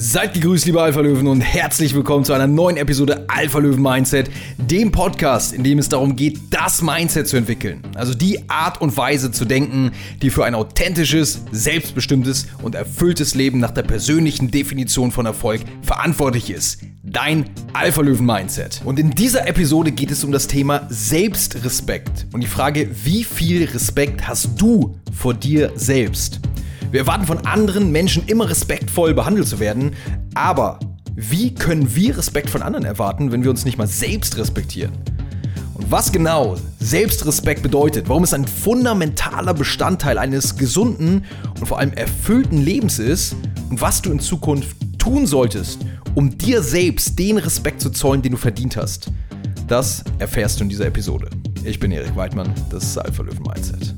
Seid gegrüßt, liebe Alpha-Löwen, und herzlich willkommen zu einer neuen Episode Alpha-Löwen-Mindset, dem Podcast, in dem es darum geht, das Mindset zu entwickeln. Also die Art und Weise zu denken, die für ein authentisches, selbstbestimmtes und erfülltes Leben nach der persönlichen Definition von Erfolg verantwortlich ist. Dein Alpha-Löwen-Mindset. Und in dieser Episode geht es um das Thema Selbstrespekt und die Frage, wie viel Respekt hast du vor dir selbst? Wir erwarten von anderen Menschen immer respektvoll behandelt zu werden, aber wie können wir Respekt von anderen erwarten, wenn wir uns nicht mal selbst respektieren? Und was genau Selbstrespekt bedeutet, warum es ein fundamentaler Bestandteil eines gesunden und vor allem erfüllten Lebens ist und was du in Zukunft tun solltest, um dir selbst den Respekt zu zollen, den du verdient hast, das erfährst du in dieser Episode. Ich bin Erik Weidmann, das ist Alpha Löwen Mindset.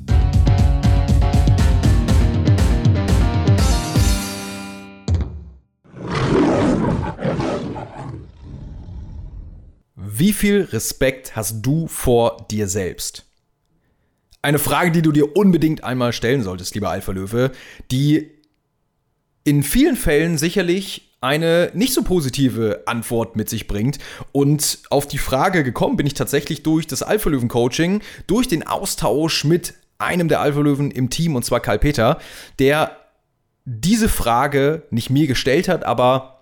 Wie viel Respekt hast du vor dir selbst? Eine Frage, die du dir unbedingt einmal stellen solltest, lieber Alpha Löwe, die in vielen Fällen sicherlich eine nicht so positive Antwort mit sich bringt. Und auf die Frage gekommen bin ich tatsächlich durch das Alpha Löwen Coaching, durch den Austausch mit einem der Alpha Löwen im Team, und zwar Karl Peter, der diese Frage nicht mir gestellt hat, aber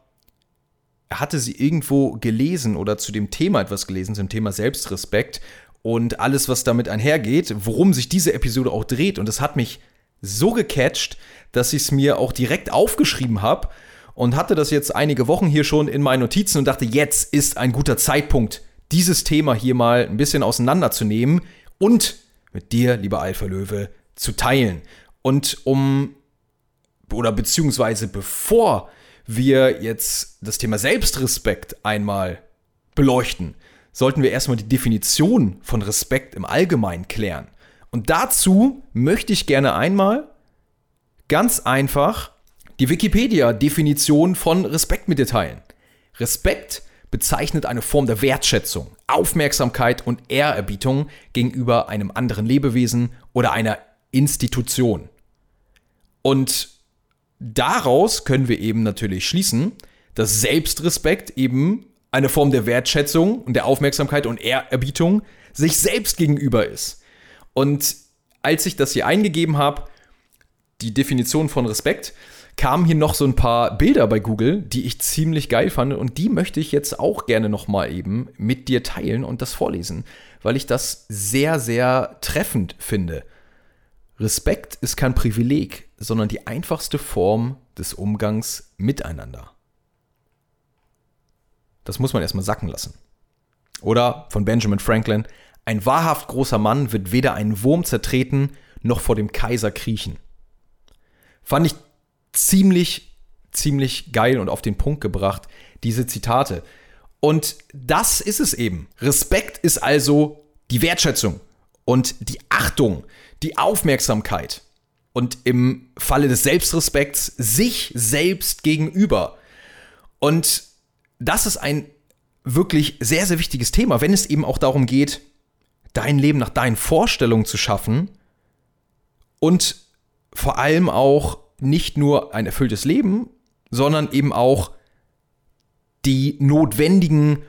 hatte sie irgendwo gelesen oder zu dem Thema etwas gelesen, zum Thema Selbstrespekt und alles, was damit einhergeht, worum sich diese Episode auch dreht. Und es hat mich so gecatcht, dass ich es mir auch direkt aufgeschrieben habe und hatte das jetzt einige Wochen hier schon in meinen Notizen und dachte, jetzt ist ein guter Zeitpunkt, dieses Thema hier mal ein bisschen auseinanderzunehmen und mit dir, lieber Alpha Löwe, zu teilen. Und um, oder beziehungsweise bevor wir jetzt das Thema Selbstrespekt einmal beleuchten, sollten wir erstmal die Definition von Respekt im Allgemeinen klären. Und dazu möchte ich gerne einmal ganz einfach die Wikipedia-Definition von Respekt mit dir teilen. Respekt bezeichnet eine Form der Wertschätzung, Aufmerksamkeit und Ehrerbietung gegenüber einem anderen Lebewesen oder einer Institution. Und daraus können wir eben natürlich schließen, dass Selbstrespekt eben eine Form der Wertschätzung und der Aufmerksamkeit und Ehrerbietung sich selbst gegenüber ist. Und als ich das hier eingegeben habe, die Definition von Respekt, kamen hier noch so ein paar Bilder bei Google, die ich ziemlich geil fand und die möchte ich jetzt auch gerne noch mal eben mit dir teilen und das vorlesen, weil ich das sehr sehr treffend finde. Respekt ist kein Privileg, sondern die einfachste Form des Umgangs miteinander. Das muss man erstmal sacken lassen. Oder von Benjamin Franklin, ein wahrhaft großer Mann wird weder einen Wurm zertreten, noch vor dem Kaiser kriechen. Fand ich ziemlich, ziemlich geil und auf den Punkt gebracht, diese Zitate. Und das ist es eben. Respekt ist also die Wertschätzung und die Achtung, die Aufmerksamkeit und im Falle des Selbstrespekts sich selbst gegenüber. Und das ist ein wirklich sehr, sehr wichtiges Thema, wenn es eben auch darum geht, dein Leben nach deinen Vorstellungen zu schaffen und vor allem auch nicht nur ein erfülltes Leben, sondern eben auch die notwendigen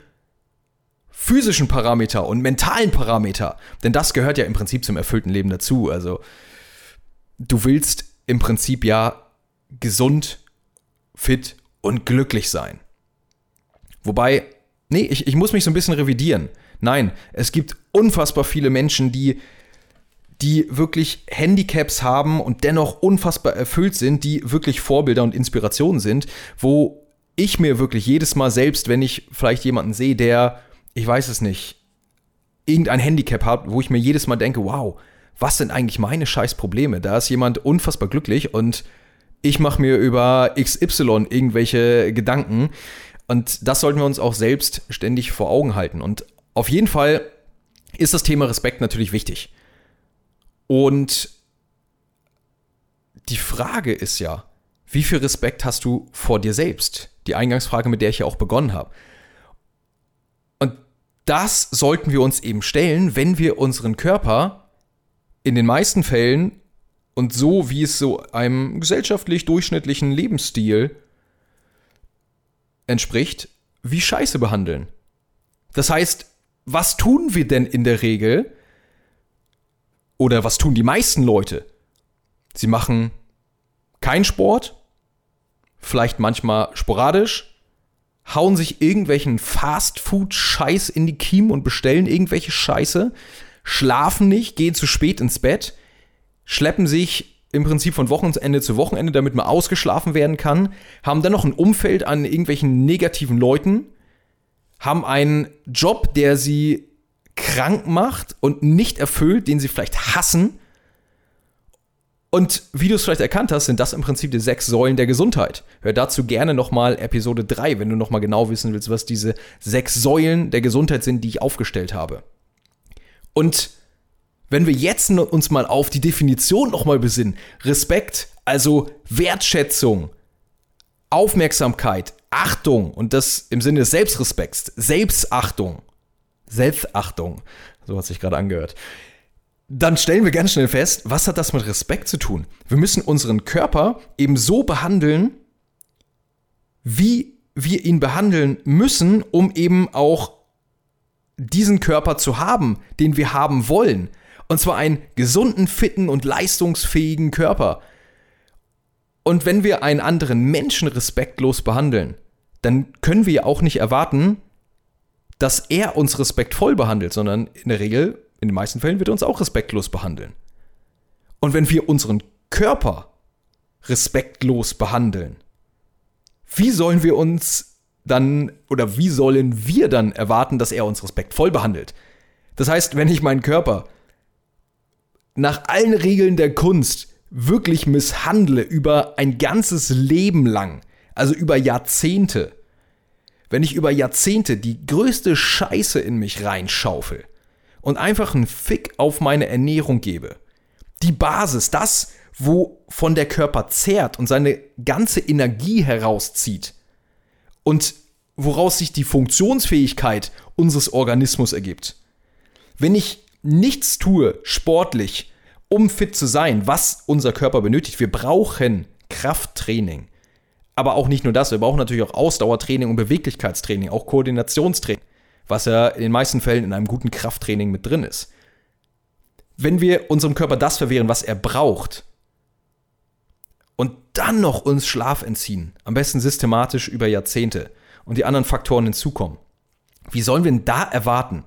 physischen Parameter und mentalen Parameter. Denn das gehört ja im Prinzip zum erfüllten Leben dazu. Also du willst im Prinzip ja gesund, fit und glücklich sein. Wobei, nee, ich, ich muss mich so ein bisschen revidieren. Nein, es gibt unfassbar viele Menschen, die, die wirklich Handicaps haben und dennoch unfassbar erfüllt sind, die wirklich Vorbilder und Inspirationen sind, wo ich mir wirklich jedes Mal selbst, wenn ich vielleicht jemanden sehe, der ich weiß es nicht, irgendein Handicap habe, wo ich mir jedes Mal denke, wow, was sind eigentlich meine scheiß Probleme? Da ist jemand unfassbar glücklich und ich mache mir über XY irgendwelche Gedanken. Und das sollten wir uns auch selbst ständig vor Augen halten. Und auf jeden Fall ist das Thema Respekt natürlich wichtig. Und die Frage ist ja, wie viel Respekt hast du vor dir selbst? Die Eingangsfrage, mit der ich ja auch begonnen habe das sollten wir uns eben stellen, wenn wir unseren Körper in den meisten Fällen und so wie es so einem gesellschaftlich durchschnittlichen Lebensstil entspricht, wie Scheiße behandeln. Das heißt, was tun wir denn in der Regel? Oder was tun die meisten Leute? Sie machen keinen Sport, vielleicht manchmal sporadisch, hauen sich irgendwelchen Fastfood-Scheiß in die Kiemen und bestellen irgendwelche Scheiße, schlafen nicht, gehen zu spät ins Bett, schleppen sich im Prinzip von Wochenende zu Wochenende, damit man ausgeschlafen werden kann, haben dann noch ein Umfeld an irgendwelchen negativen Leuten, haben einen Job, der sie krank macht und nicht erfüllt, den sie vielleicht hassen. Und wie du es vielleicht erkannt hast, sind das im Prinzip die sechs Säulen der Gesundheit. Hör dazu gerne nochmal Episode 3, wenn du nochmal genau wissen willst, was diese sechs Säulen der Gesundheit sind, die ich aufgestellt habe. Und wenn wir jetzt uns mal auf die Definition nochmal besinnen, Respekt, also Wertschätzung, Aufmerksamkeit, Achtung und das im Sinne des Selbstrespekts, Selbstachtung, Selbstachtung, so hat sich gerade angehört. Dann stellen wir ganz schnell fest, was hat das mit Respekt zu tun? Wir müssen unseren Körper eben so behandeln, wie wir ihn behandeln müssen, um eben auch diesen Körper zu haben, den wir haben wollen. Und zwar einen gesunden, fitten und leistungsfähigen Körper. Und wenn wir einen anderen Menschen respektlos behandeln, dann können wir ja auch nicht erwarten, dass er uns respektvoll behandelt, sondern in der Regel, in den meisten Fällen, wird er uns auch respektlos behandeln. Und wenn wir unseren Körper respektlos behandeln, wie sollen wir uns dann oder wie sollen wir dann erwarten, dass er uns respektvoll behandelt? Das heißt, wenn ich meinen Körper nach allen Regeln der Kunst wirklich misshandle über ein ganzes Leben lang, also über Jahrzehnte, wenn ich über Jahrzehnte die größte Scheiße in mich reinschaufel und einfach einen Fick auf meine Ernährung gebe, die Basis, das, wovon der Körper zehrt und seine ganze Energie herauszieht und woraus sich die Funktionsfähigkeit unseres Organismus ergibt. Wenn ich nichts tue, sportlich, um fit zu sein, was unser Körper benötigt. Wir brauchen Krafttraining. Aber auch nicht nur das, wir brauchen natürlich auch Ausdauertraining und Beweglichkeitstraining, auch Koordinationstraining, was ja in den meisten Fällen in einem guten Krafttraining mit drin ist. Wenn wir unserem Körper das verwehren, was er braucht, dann noch uns Schlaf entziehen, am besten systematisch über Jahrzehnte und die anderen Faktoren hinzukommen, wie sollen wir denn da erwarten,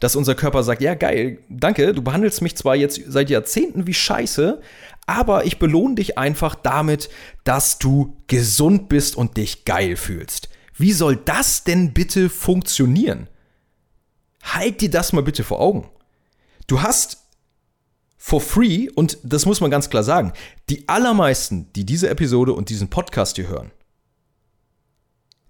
dass unser Körper sagt, ja geil, danke, du behandelst mich zwar jetzt seit Jahrzehnten wie Scheiße, aber ich belohne dich einfach damit, dass du gesund bist und dich geil fühlst. Wie soll das denn bitte funktionieren? Halt dir das mal bitte vor Augen. Du hast for free, und das muss man ganz klar sagen, die allermeisten, die diese Episode und diesen Podcast hier hören,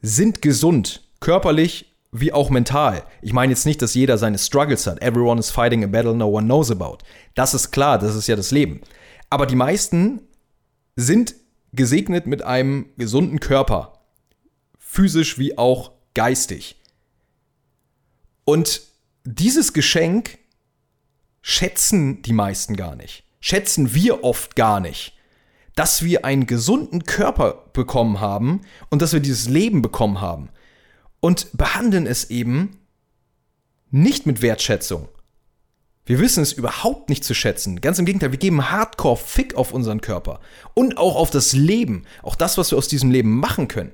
sind gesund, körperlich, wie auch mental. Ich meine jetzt nicht, dass jeder seine Struggles hat. Everyone is fighting a battle no one knows about. Das ist klar, das ist ja das Leben. Aber die meisten sind gesegnet mit einem gesunden Körper. Physisch wie auch geistig. Und dieses Geschenk schätzen die meisten gar nicht. Schätzen wir oft gar nicht. Dass wir einen gesunden Körper bekommen haben und dass wir dieses Leben bekommen haben und behandeln es eben nicht mit Wertschätzung. Wir wissen es überhaupt nicht zu schätzen. Ganz im Gegenteil, wir geben Hardcore Fick auf unseren Körper und auch auf das Leben, auch das, was wir aus diesem Leben machen können.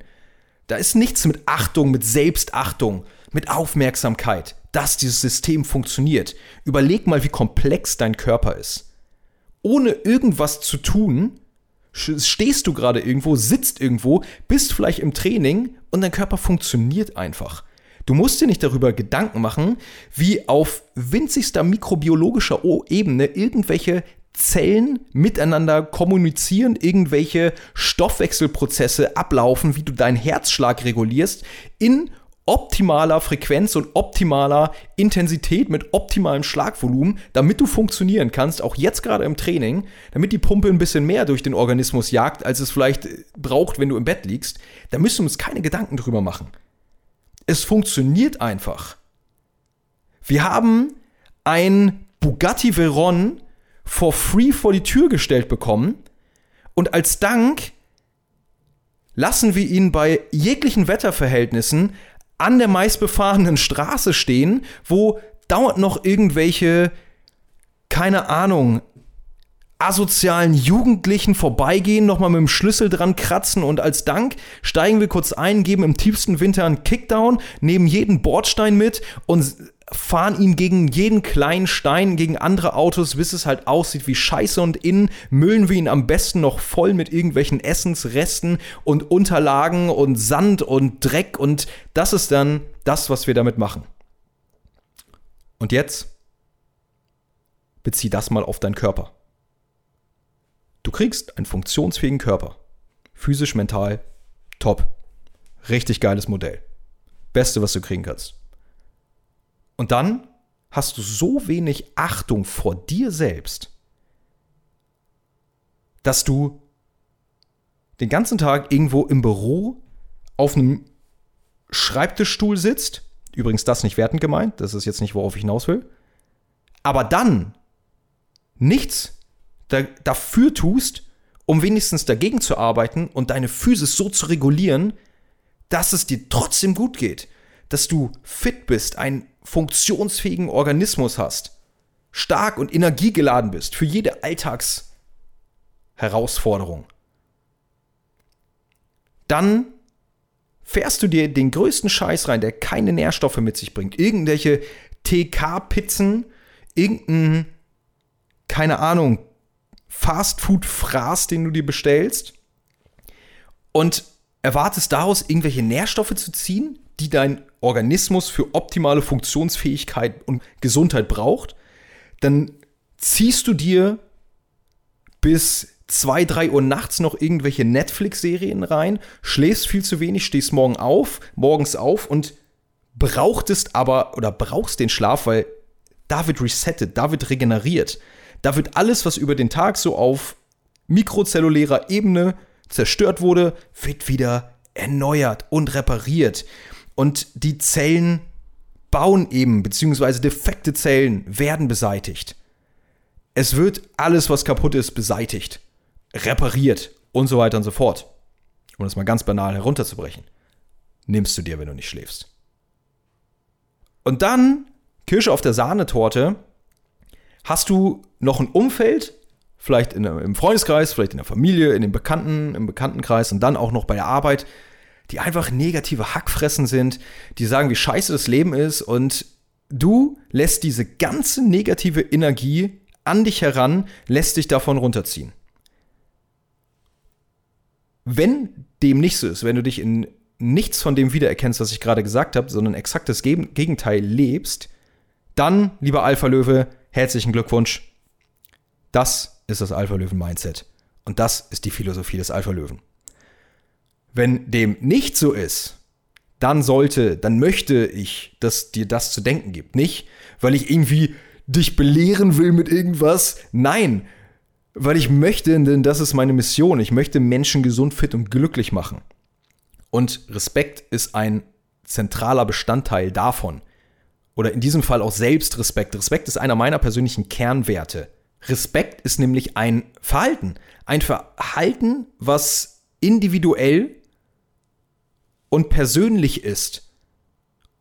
Da ist nichts mit Achtung, mit Selbstachtung, mit Aufmerksamkeit, dass dieses System funktioniert. Überleg mal, wie komplex dein Körper ist. Ohne irgendwas zu tun, stehst du gerade irgendwo, sitzt irgendwo, bist vielleicht im Training und dein Körper funktioniert einfach. Du musst dir nicht darüber Gedanken machen, wie auf winzigster mikrobiologischer Ebene irgendwelche Zellen miteinander kommunizieren, irgendwelche Stoffwechselprozesse ablaufen, wie du deinen Herzschlag regulierst in optimaler Frequenz und optimaler Intensität mit optimalem Schlagvolumen, damit du funktionieren kannst, auch jetzt gerade im Training, damit die Pumpe ein bisschen mehr durch den Organismus jagt, als es vielleicht braucht, wenn du im Bett liegst, da müssen wir uns keine Gedanken drüber machen. Es funktioniert einfach. Wir haben ein Bugatti Veyron for free vor die Tür gestellt bekommen und als Dank lassen wir ihn bei jeglichen Wetterverhältnissen an der meistbefahrenen Straße stehen, wo dauernd noch irgendwelche, keine Ahnung, asozialen Jugendlichen vorbeigehen, nochmal mit dem Schlüssel dran kratzen und als Dank steigen wir kurz ein, geben im tiefsten Winter einen Kickdown, nehmen jeden Bordstein mit und fahren ihn gegen jeden kleinen Stein, gegen andere Autos, bis es halt aussieht wie Scheiße und innen müllen wir ihn am besten noch voll mit irgendwelchen Essensresten und Unterlagen und Sand und Dreck und das ist dann das, was wir damit machen. Und jetzt bezieh das mal auf deinen Körper. Du kriegst einen funktionsfähigen Körper. Physisch, mental, top. Richtig geiles Modell. Beste, was du kriegen kannst. Und dann hast du so wenig Achtung vor dir selbst, dass du den ganzen Tag irgendwo im Büro auf einem Schreibtischstuhl sitzt. Übrigens das nicht wertend gemeint, das ist jetzt nicht, worauf ich hinaus will. Aber dann nichts da, dafür tust, um wenigstens dagegen zu arbeiten und deine Physis so zu regulieren, dass es dir trotzdem gut geht, dass du fit bist, einen funktionsfähigen Organismus hast, stark und energiegeladen bist für jede Alltagsherausforderung. Dann fährst du dir den größten Scheiß rein, der keine Nährstoffe mit sich bringt. Irgendwelche TK-Pizzen, irgendein, keine Ahnung, Fastfood-Fraß, den du dir bestellst und erwartest daraus irgendwelche Nährstoffe zu ziehen, die dein Organismus für optimale Funktionsfähigkeit und Gesundheit braucht, dann ziehst du dir bis 2, 3 Uhr nachts noch irgendwelche Netflix-Serien rein, schläfst viel zu wenig, stehst morgen auf, morgens auf und brauchtest aber oder brauchst den Schlaf, weil da wird resettet, da wird regeneriert. Da wird alles, was über den Tag so auf mikrozellulärer Ebene zerstört wurde, wird wieder erneuert und repariert. Und die Zellen bauen eben, beziehungsweise defekte Zellen werden beseitigt. Es wird alles, was kaputt ist, beseitigt, repariert und so weiter und so fort. Um das mal ganz banal herunterzubrechen. Nimmst du dir, wenn du nicht schläfst. Und dann, Kirsche auf der Sahnetorte, hast du noch ein Umfeld, vielleicht in, im Freundeskreis, vielleicht in der Familie, in den Bekannten, im Bekanntenkreis und dann auch noch bei der Arbeit, die einfach negative Hackfressen sind, die sagen, wie scheiße das Leben ist und du lässt diese ganze negative Energie an dich heran, lässt dich davon runterziehen. Wenn dem nicht so ist, wenn du dich in nichts von dem wiedererkennst, was ich gerade gesagt habe, sondern exakt das Gegenteil lebst, dann, lieber Alpha-Löwe, herzlichen Glückwunsch. Das ist das Alpha-Löwen-Mindset. Und das ist die Philosophie des Alpha-Löwen. Wenn dem nicht so ist, dann sollte, dann möchte ich, dass dir das zu denken gibt. Nicht, weil ich irgendwie dich belehren will mit irgendwas. Nein, weil ich möchte, denn das ist meine Mission. Ich möchte Menschen gesund, fit und glücklich machen. Und Respekt ist ein zentraler Bestandteil davon oder in diesem Fall auch Selbstrespekt. Respekt ist einer meiner persönlichen Kernwerte. Respekt ist nämlich ein Verhalten. Ein Verhalten, was individuell und persönlich ist.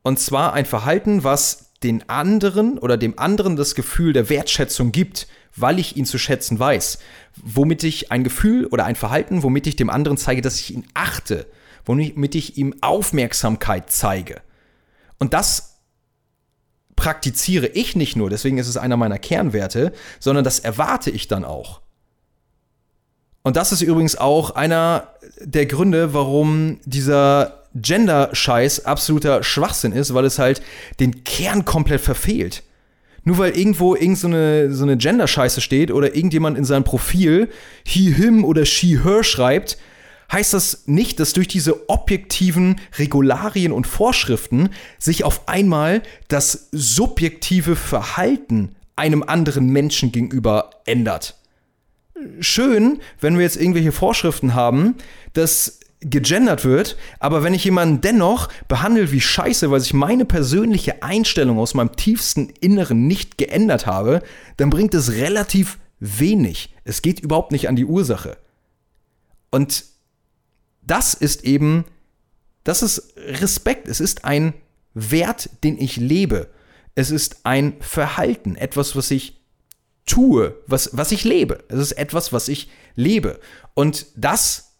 Und zwar ein Verhalten, was den anderen oder dem anderen das Gefühl der Wertschätzung gibt, weil ich ihn zu schätzen weiß. Womit ich ein Gefühl oder ein Verhalten, womit ich dem anderen zeige, dass ich ihn achte, womit ich ihm Aufmerksamkeit zeige. Und das praktiziere ich nicht nur, deswegen ist es einer meiner Kernwerte, sondern das erwarte ich dann auch. Und das ist übrigens auch einer der Gründe, warum dieser Gender-Scheiß absoluter Schwachsinn ist, weil es halt den Kern komplett verfehlt. Nur weil irgendwo irgend so eine, so eine Gender-Scheiße steht oder irgendjemand in seinem Profil he, him oder she, her schreibt, heißt das nicht, dass durch diese objektiven Regularien und Vorschriften sich auf einmal das subjektive Verhalten einem anderen Menschen gegenüber ändert. Schön, wenn wir jetzt irgendwelche Vorschriften haben, dass gegendert wird, aber wenn ich jemanden dennoch behandle wie Scheiße, weil sich meine persönliche Einstellung aus meinem tiefsten Inneren nicht geändert habe, dann bringt es relativ wenig. Es geht überhaupt nicht an die Ursache. Und das ist eben, das ist Respekt. Es ist ein Wert, den ich lebe. Es ist ein Verhalten, etwas, was ich tue, was, was ich lebe. Es ist etwas, was ich lebe. Und das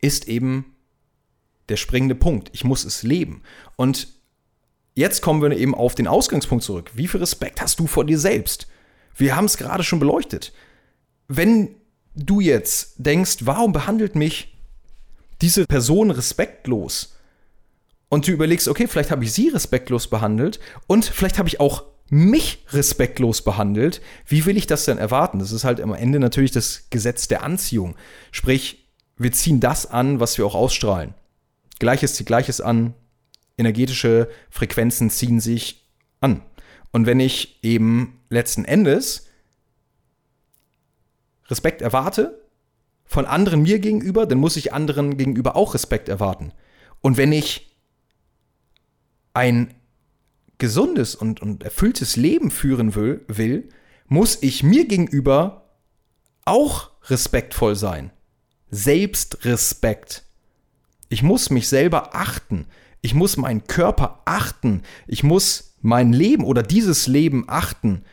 ist eben der springende Punkt. Ich muss es leben. Und jetzt kommen wir eben auf den Ausgangspunkt zurück. Wie viel Respekt hast du vor dir selbst? Wir haben es gerade schon beleuchtet. Wenn du jetzt denkst, warum behandelt mich diese Person respektlos? Und du überlegst, okay, vielleicht habe ich sie respektlos behandelt und vielleicht habe ich auch mich respektlos behandelt. Wie will ich das denn erwarten? Das ist halt am Ende natürlich das Gesetz der Anziehung. Sprich, wir ziehen das an, was wir auch ausstrahlen. Gleiches zieht Gleiches an. Energetische Frequenzen ziehen sich an. Und wenn ich eben letzten Endes Respekt erwarte von anderen mir gegenüber, dann muss ich anderen gegenüber auch Respekt erwarten. Und wenn ich ein gesundes und, und erfülltes Leben führen will, will, muss ich mir gegenüber auch respektvoll sein. Selbstrespekt. Ich muss mich selber achten. Ich muss meinen Körper achten. Ich muss mein Leben oder dieses Leben achten.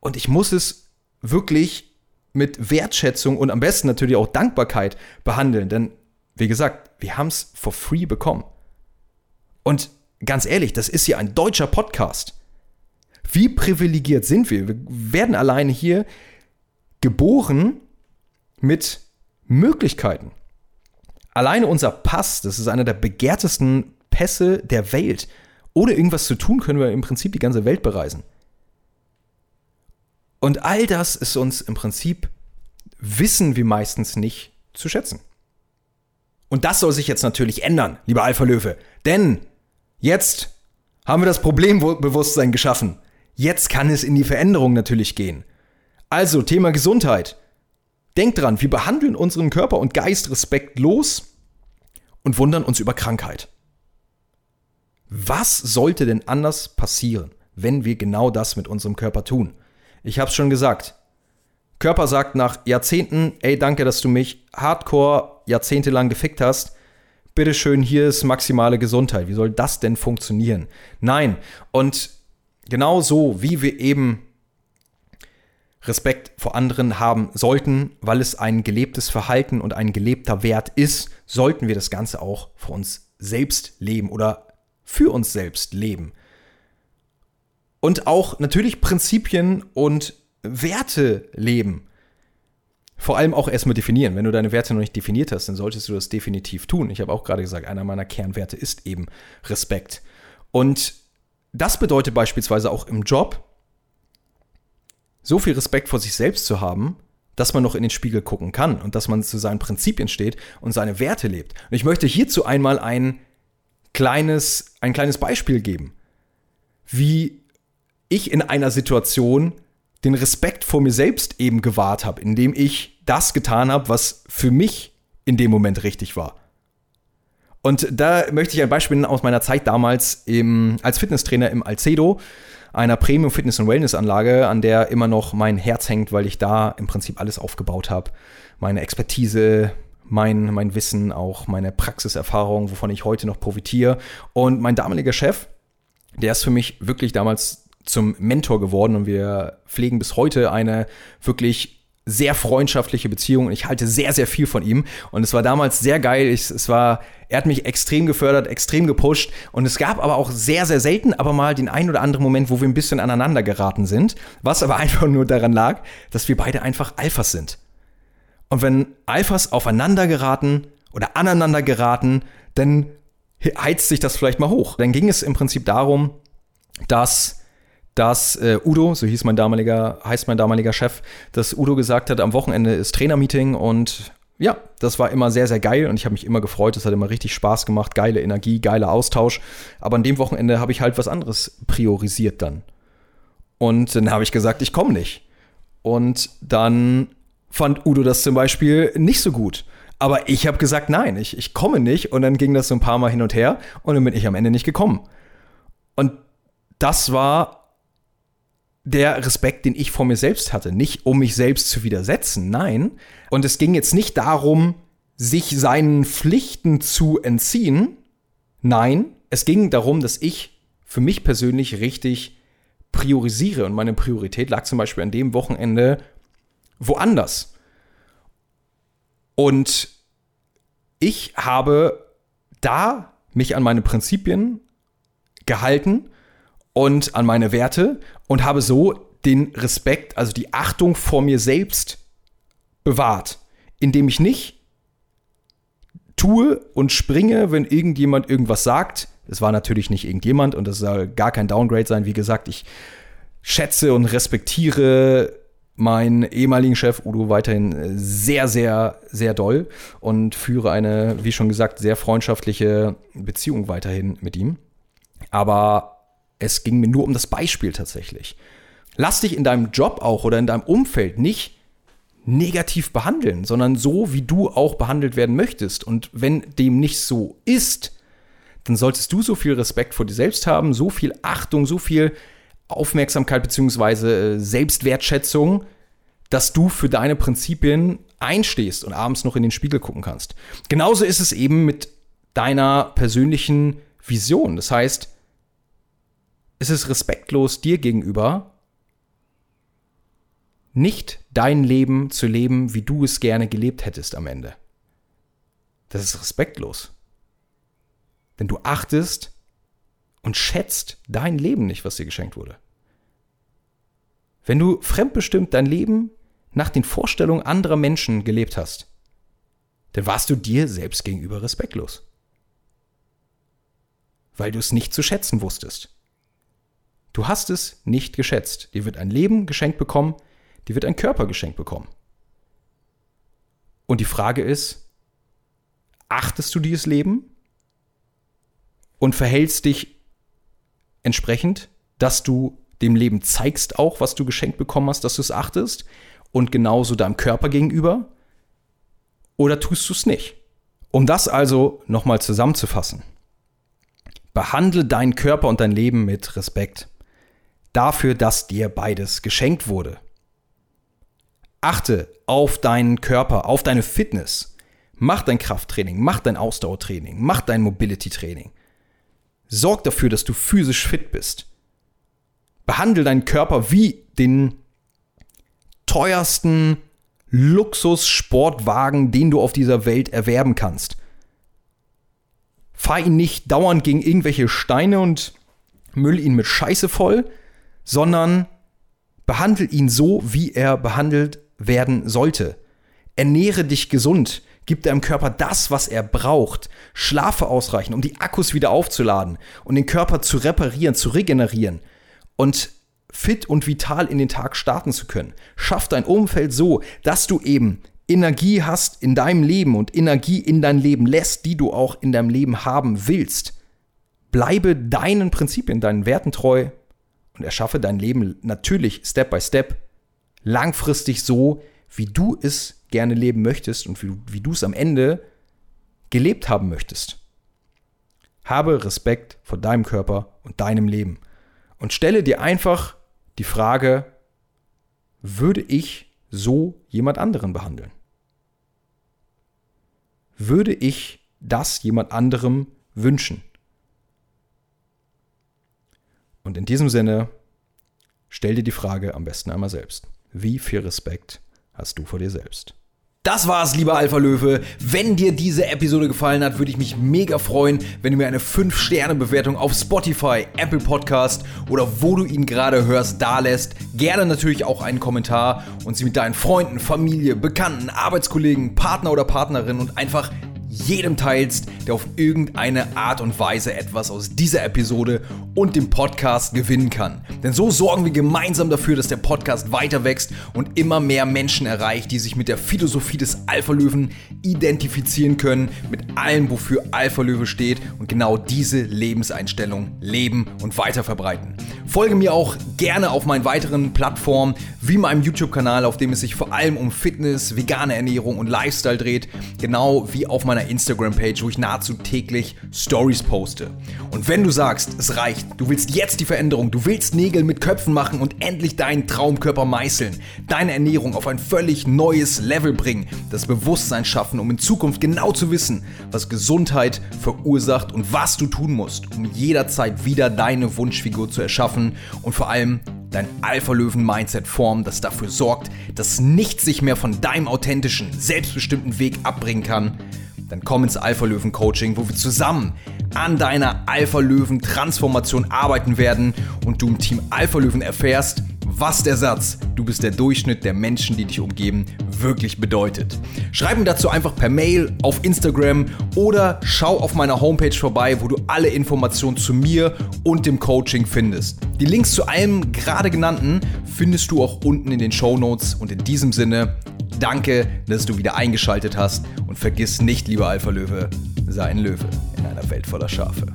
Und ich muss es wirklich mit Wertschätzung und am besten natürlich auch Dankbarkeit behandeln. Denn, wie gesagt, wir haben es for free bekommen. Und ganz ehrlich, das ist ja ein deutscher Podcast. Wie privilegiert sind wir? Wir werden alleine hier geboren mit Möglichkeiten. Alleine unser Pass, das ist einer der begehrtesten Pässe der Welt. Ohne irgendwas zu tun, können wir im Prinzip die ganze Welt bereisen. Und all das ist uns im Prinzip, wissen wir meistens nicht zu schätzen. Und das soll sich jetzt natürlich ändern, lieber Alpha Löwe. Denn jetzt haben wir das Problembewusstsein geschaffen. Jetzt kann es in die Veränderung natürlich gehen. Also Thema Gesundheit. Denkt dran, wir behandeln unseren Körper und Geist respektlos und wundern uns über Krankheit. Was sollte denn anders passieren, wenn wir genau das mit unserem Körper tun? Ich habe es schon gesagt. Körper sagt nach Jahrzehnten, ey, danke, dass du mich hardcore jahrzehntelang gefickt hast. Bitteschön, hier ist maximale Gesundheit. Wie soll das denn funktionieren? Nein. Und genau so, wie wir eben Respekt vor anderen haben sollten, weil es ein gelebtes Verhalten und ein gelebter Wert ist, sollten wir das Ganze auch für uns selbst leben oder für uns selbst leben. Und auch natürlich Prinzipien und Werte leben. Vor allem auch erstmal definieren. Wenn du deine Werte noch nicht definiert hast, dann solltest du das definitiv tun. Ich habe auch gerade gesagt, einer meiner Kernwerte ist eben Respekt. Und das bedeutet beispielsweise auch im Job, so viel Respekt vor sich selbst zu haben, dass man noch in den Spiegel gucken kann und dass man zu seinen Prinzipien steht und seine Werte lebt. Und ich möchte hierzu einmal ein kleines, ein kleines Beispiel geben, wie ich in einer Situation den Respekt vor mir selbst eben gewahrt habe, indem ich das getan habe, was für mich in dem Moment richtig war. Und da möchte ich ein Beispiel nennen aus meiner Zeit damals im, als Fitnesstrainer im Alcedo einer Premium Fitness und Wellness Anlage, an der immer noch mein Herz hängt, weil ich da im Prinzip alles aufgebaut habe. Meine Expertise, mein, mein Wissen, auch meine Praxiserfahrung, wovon ich heute noch profitiere. Und mein damaliger Chef, der ist für mich wirklich damals zum Mentor geworden und wir pflegen bis heute eine wirklich sehr freundschaftliche Beziehung und ich halte sehr, sehr viel von ihm. Und es war damals sehr geil. Ich, es war, er hat mich extrem gefördert, extrem gepusht. Und es gab aber auch sehr, sehr selten, aber mal den einen oder anderen Moment, wo wir ein bisschen aneinander geraten sind. Was aber einfach nur daran lag, dass wir beide einfach Alphas sind. Und wenn Alphas aufeinander geraten oder aneinander geraten, dann heizt sich das vielleicht mal hoch. Dann ging es im Prinzip darum, dass dass äh, Udo, so hieß mein damaliger, heißt mein damaliger Chef, dass Udo gesagt hat, am Wochenende ist Trainermeeting und ja, das war immer sehr, sehr geil und ich habe mich immer gefreut. Das hat immer richtig Spaß gemacht, geile Energie, geiler Austausch. Aber an dem Wochenende habe ich halt was anderes priorisiert dann. Und dann habe ich gesagt, ich komme nicht. Und dann fand Udo das zum Beispiel nicht so gut. Aber ich habe gesagt, nein, ich, ich komme nicht. Und dann ging das so ein paar Mal hin und her und dann bin ich am Ende nicht gekommen. Und das war der Respekt, den ich vor mir selbst hatte. Nicht um mich selbst zu widersetzen, nein. Und es ging jetzt nicht darum, sich seinen Pflichten zu entziehen. Nein, es ging darum, dass ich für mich persönlich richtig priorisiere. Und meine Priorität lag zum Beispiel an dem Wochenende woanders. Und ich habe da mich an meine Prinzipien gehalten und an meine Werte und habe so den Respekt, also die Achtung vor mir selbst bewahrt, indem ich nicht tue und springe, wenn irgendjemand irgendwas sagt. Es war natürlich nicht irgendjemand und das soll gar kein Downgrade sein. Wie gesagt, ich schätze und respektiere meinen ehemaligen Chef Udo weiterhin sehr, sehr, sehr doll und führe eine, wie schon gesagt, sehr freundschaftliche Beziehung weiterhin mit ihm. Aber es ging mir nur um das Beispiel tatsächlich. Lass dich in deinem Job auch oder in deinem Umfeld nicht negativ behandeln, sondern so, wie du auch behandelt werden möchtest. Und wenn dem nicht so ist, dann solltest du so viel Respekt vor dir selbst haben, so viel Achtung, so viel Aufmerksamkeit bzw. Äh, Selbstwertschätzung, dass du für deine Prinzipien einstehst und abends noch in den Spiegel gucken kannst. Genauso ist es eben mit deiner persönlichen Vision. Das heißt, es ist respektlos dir gegenüber, nicht dein Leben zu leben, wie du es gerne gelebt hättest am Ende. Das ist respektlos. Denn du achtest und schätzt dein Leben nicht, was dir geschenkt wurde. Wenn du fremdbestimmt dein Leben nach den Vorstellungen anderer Menschen gelebt hast, dann warst du dir selbst gegenüber respektlos. Weil du es nicht zu schätzen wusstest. Du hast es nicht geschätzt. Dir wird ein Leben geschenkt bekommen, die wird ein Körper geschenkt bekommen. Und die Frage ist, achtest du dieses Leben und verhältst dich entsprechend, dass du dem Leben zeigst auch, was du geschenkt bekommen hast, dass du es achtest und genauso deinem Körper gegenüber? Oder tust du es nicht? Um das also nochmal zusammenzufassen. Behandle deinen Körper und dein Leben mit Respekt. Dafür, dass dir beides geschenkt wurde. Achte auf deinen Körper, auf deine Fitness. Mach dein Krafttraining, mach dein Ausdauertraining, mach dein Mobility-Training. Sorg dafür, dass du physisch fit bist. Behandle deinen Körper wie den teuersten Luxus-Sportwagen, den du auf dieser Welt erwerben kannst. Fahr ihn nicht dauernd gegen irgendwelche Steine und müll ihn mit Scheiße voll, sondern behandle ihn so, wie er behandelt werden sollte. Ernähre dich gesund, gib deinem Körper das, was er braucht. Schlafe ausreichend, um die Akkus wieder aufzuladen und den Körper zu reparieren, zu regenerieren und fit und vital in den Tag starten zu können. Schaff dein Umfeld so, dass du eben Energie hast in deinem Leben und Energie in dein Leben lässt, die du auch in deinem Leben haben willst. Bleibe deinen Prinzipien, deinen Werten treu und erschaffe dein Leben natürlich Step by Step langfristig so, wie du es gerne leben möchtest und wie, wie du es am Ende gelebt haben möchtest. Habe Respekt vor deinem Körper und deinem Leben und stelle dir einfach die Frage, würde ich so jemand anderen behandeln? Würde ich das jemand anderem wünschen? Und in diesem Sinne, stell dir die Frage am besten einmal selbst. Wie viel Respekt hast du vor dir selbst? Das war's, lieber Alpha Löwe. Wenn dir diese Episode gefallen hat, würde ich mich mega freuen, wenn du mir eine 5-Sterne-Bewertung auf Spotify, Apple Podcast oder wo du ihn gerade hörst, da lässt. Gerne natürlich auch einen Kommentar und sie mit deinen Freunden, Familie, Bekannten, Arbeitskollegen, Partner oder Partnerin und einfach jedem teilst, der auf irgendeine Art und Weise etwas aus dieser Episode und dem Podcast gewinnen kann. Denn so sorgen wir gemeinsam dafür, dass der Podcast weiter wächst und immer mehr Menschen erreicht, die sich mit der Philosophie des Alpha-Löwen identifizieren können, mit allem, wofür Alpha-Löwe steht und genau diese Lebenseinstellung leben und weiter verbreiten. Folge mir auch gerne auf meinen weiteren Plattformen, wie meinem YouTube-Kanal, auf dem es sich vor allem um Fitness, vegane Ernährung und Lifestyle dreht, genau wie auf meiner meiner Instagram-Page, wo ich nahezu täglich Stories poste. Und wenn du sagst, es reicht, du willst jetzt die Veränderung, du willst Nägel mit Köpfen machen und endlich deinen Traumkörper meißeln, deine Ernährung auf ein völlig neues Level bringen, das Bewusstsein schaffen, um in Zukunft genau zu wissen, was Gesundheit verursacht und was du tun musst, um jederzeit wieder deine Wunschfigur zu erschaffen und vor allem dein Alpha-Löwen-Mindset formen, das dafür sorgt, dass nichts sich mehr von deinem authentischen, selbstbestimmten Weg abbringen kann, dann komm ins Alpha-Löwen-Coaching, wo wir zusammen an deiner Alpha-Löwen-Transformation arbeiten werden und du im Team Alpha-Löwen erfährst, was der Satz, du bist der Durchschnitt der Menschen, die dich umgeben, wirklich bedeutet. Schreib mir dazu einfach per Mail, auf Instagram oder schau auf meiner Homepage vorbei, wo du alle Informationen zu mir und dem Coaching findest. Die Links zu allem gerade genannten findest du auch unten in den Show Notes und in diesem Sinne, danke, dass du wieder eingeschaltet hast und vergiss nicht, lieber Alpha Löwe, sei ein Löwe in einer Welt voller Schafe.